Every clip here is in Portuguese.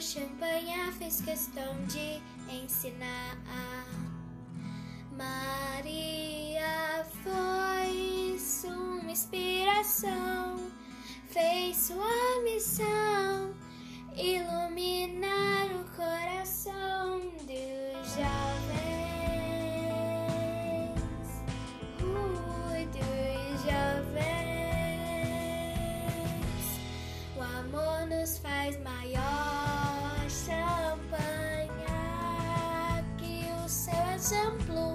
champanhe fez questão de ensinar. Maria foi sua inspiração, fez sua missão iluminar Nos faz maior champanhe que o seu exemplo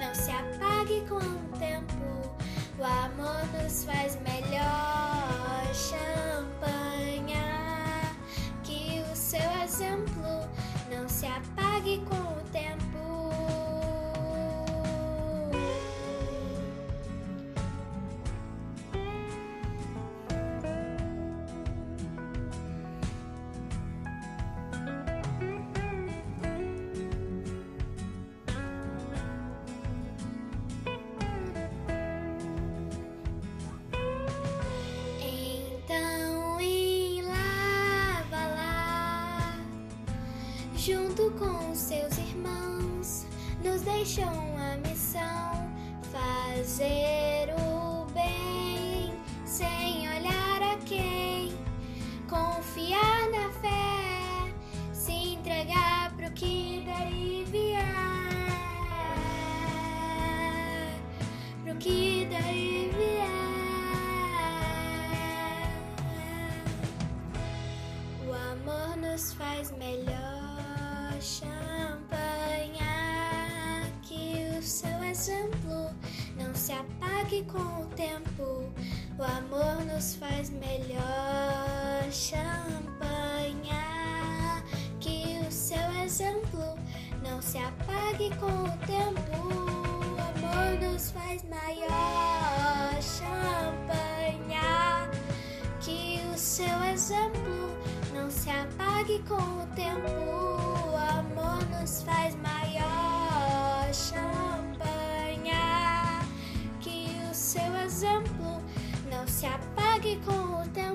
não se apague com o tempo. O amor nos faz melhor champanhe que o seu exemplo não se apague com o tempo. Junto com seus irmãos, nos deixam a missão fazer o bem sem olhar a quem, confiar na fé, se entregar pro que daí vier, pro que daí vier. O amor nos faz melhor apague com o tempo. O amor nos faz melhor champanhe que o seu exemplo não se apague com o tempo. O amor nos faz maior champanhe que o seu exemplo não se apague com o tempo. O amor nos faz maior ぎこうて